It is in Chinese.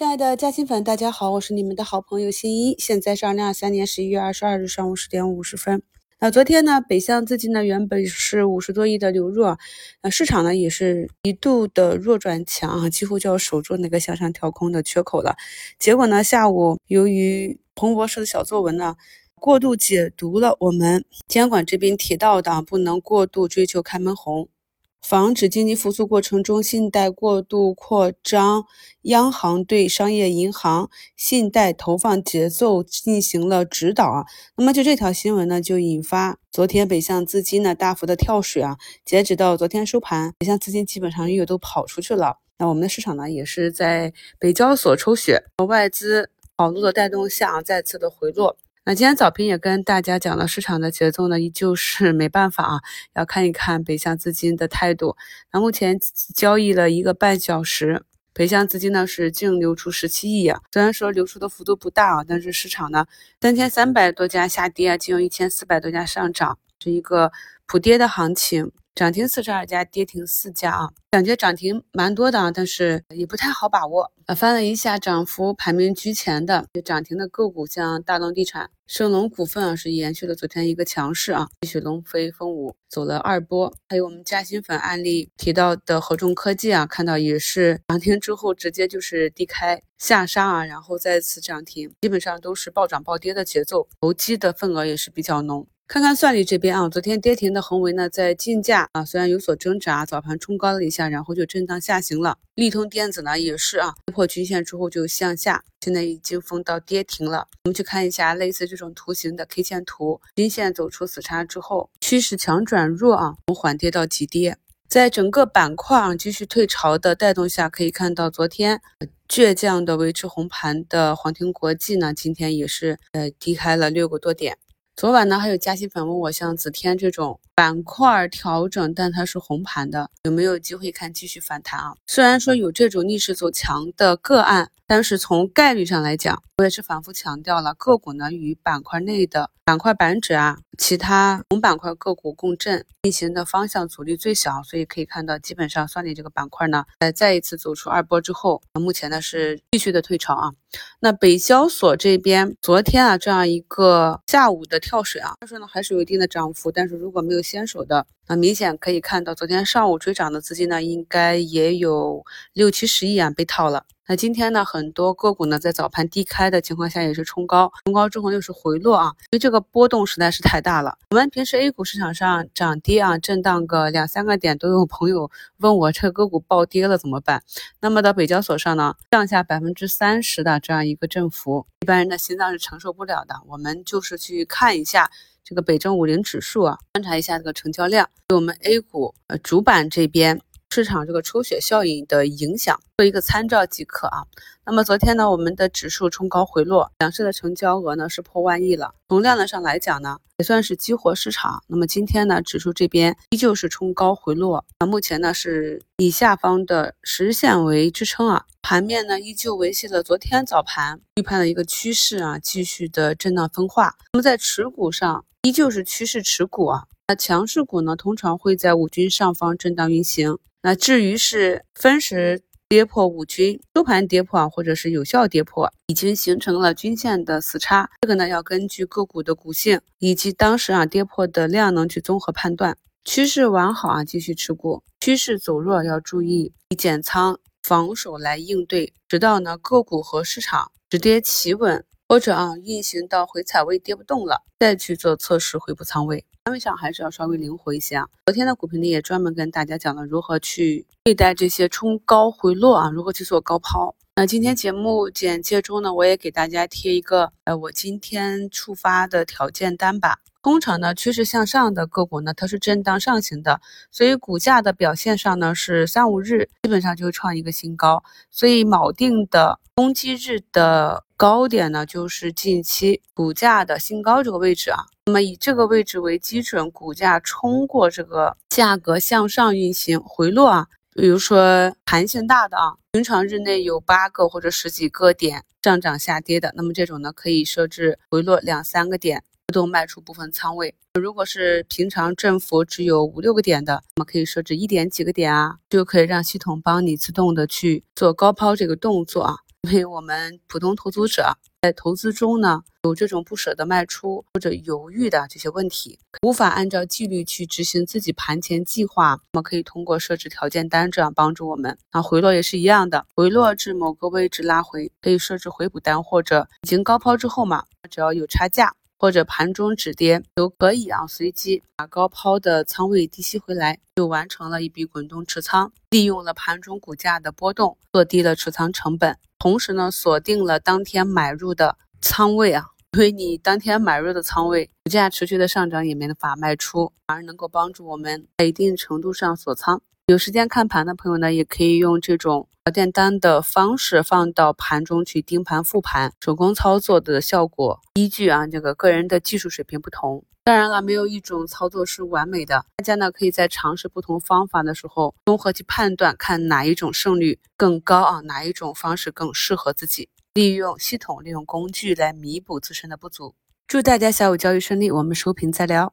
亲爱的嘉兴粉，大家好，我是你们的好朋友新一。现在是二零二三年十一月二十二日上午十点五十分。那昨天呢，北向资金呢原本是五十多亿的流入，那市场呢也是一度的弱转强啊，几乎就要守住那个向上跳空的缺口了。结果呢，下午由于彭博士的小作文呢，过度解读了我们监管这边提到的不能过度追求开门红。防止经济复苏过程中信贷过度扩张，央行对商业银行信贷投放节奏进行了指导啊。那么就这条新闻呢，就引发昨天北向资金呢大幅的跳水啊。截止到昨天收盘，北向资金基本上又都跑出去了。那我们的市场呢，也是在北交所抽血，外资跑路的带动下，再次的回落。那今天早评也跟大家讲了，市场的节奏呢，依旧是没办法啊，要看一看北向资金的态度。那目前交易了一个半小时，北向资金呢是净流出十七亿啊，虽然说流出的幅度不大啊，但是市场呢三千三百多家下跌啊，仅有一千四百多家上涨，是一个普跌的行情。涨停四十二家，跌停四家啊，感觉涨停蛮多的啊，但是也不太好把握。呃，翻了一下涨幅排名居前的涨停的个股，像大龙地产、盛龙股份啊，是延续了昨天一个强势啊，继续龙飞凤舞，走了二波。还有我们嘉兴粉案例提到的合众科技啊，看到也是涨停之后直接就是低开下杀啊，然后再次涨停，基本上都是暴涨暴跌的节奏，投机的份额也是比较浓。看看算力这边啊，昨天跌停的恒维呢，在竞价啊，虽然有所挣扎，早盘冲高了一下，然后就震荡下行了。利通电子呢，也是啊，跌破均线之后就向下，现在已经封到跌停了。我们去看一下类似这种图形的 K 线图，均线走出死叉之后，趋势强转弱啊，从缓跌到急跌，在整个板块啊继续退潮的带动下，可以看到昨天倔强的维持红盘的黄庭国际呢，今天也是呃低开了六个多点。昨晚呢，还有嘉兴粉问我，像紫天这种板块调整，但它是红盘的，有没有机会看继续反弹啊？虽然说有这种逆势走强的个案。但是从概率上来讲，我也是反复强调了，个股呢与板块内的板块板指啊，其他同板块个股共振运行的方向阻力最小，所以可以看到，基本上算力这个板块呢，在再一次走出二波之后，目前呢是继续的退潮啊。那北交所这边昨天啊这样一个下午的跳水啊，但是呢还是有一定的涨幅，但是如果没有先手的，那明显可以看到，昨天上午追涨的资金呢，应该也有六七十亿啊被套了。那今天呢，很多个股呢在早盘低开的情况下也是冲高，冲高之后又是回落啊，因为这个波动实在是太大了。我们平时 A 股市场上涨跌啊，震荡个两三个点，都有朋友问我这个股暴跌了怎么办？那么到北交所上呢，上下百分之三十的这样一个振幅，一般人的心脏是承受不了的。我们就是去看一下这个北证五零指数啊，观察一下这个成交量，对我们 A 股呃主板这边。市场这个抽血效应的影响，做一个参照即可啊。那么昨天呢，我们的指数冲高回落，两市的成交额呢是破万亿了。从量能上来讲呢，也算是激活市场。那么今天呢，指数这边依旧是冲高回落，啊，目前呢是以下方的十日线为支撑啊。盘面呢依旧维系了昨天早盘预判的一个趋势啊，继续的震荡分化。那么在持股上，依旧是趋势持股啊。那强势股呢，通常会在五均上方震荡运行。那至于是分时跌破五均，收盘跌破啊，或者是有效跌破，已经形成了均线的死叉。这个呢，要根据个股的股性以及当时啊跌破的量能去综合判断。趋势完好啊，继续持股；趋势走弱要注意减仓防守来应对，直到呢个股和市场止跌企稳，或者啊运行到回踩位跌不动了，再去做测试回补仓位。仓位上还是要稍微灵活一些啊。昨天的股评里也专门跟大家讲了如何去对待这些冲高回落啊，如何去做高抛。那今天节目简介中呢，我也给大家贴一个呃我今天触发的条件单吧。通常呢，趋势向上的个股呢，它是震荡上行的，所以股价的表现上呢，是三五日基本上就会创一个新高。所以锚定的攻击日的高点呢，就是近期股价的新高这个位置啊。那么以这个位置为基准，股价冲过这个价格向上运行回落啊，比如说弹性大的啊，平常日内有八个或者十几个点上涨下跌的，那么这种呢，可以设置回落两三个点。自动卖出部分仓位。如果是平常振幅只有五六个点的，那么可以设置一点几个点啊，就可以让系统帮你自动的去做高抛这个动作啊。因为我们普通投资者在投资中呢，有这种不舍得卖出或者犹豫的这些问题，无法按照纪律去执行自己盘前计划，那么可以通过设置条件单这样帮助我们。那，回落也是一样的，回落至某个位置拉回，可以设置回补单，或者已经高抛之后嘛，只要有差价。或者盘中止跌都可以啊，随机把高抛的仓位低吸回来，就完成了一笔滚动持仓，利用了盘中股价的波动，做低了持仓成本，同时呢锁定了当天买入的仓位啊，因为你当天买入的仓位，股价持续的上涨也没法卖出，反而能够帮助我们在一定程度上锁仓。有时间看盘的朋友呢，也可以用这种条件单的方式放到盘中去盯盘复盘，手工操作的效果依据啊这个个人的技术水平不同。当然了，没有一种操作是完美的，大家呢可以在尝试不同方法的时候，综合去判断，看哪一种胜率更高啊，哪一种方式更适合自己，利用系统、利用工具来弥补自身的不足。祝大家下午交易顺利，我们收评再聊。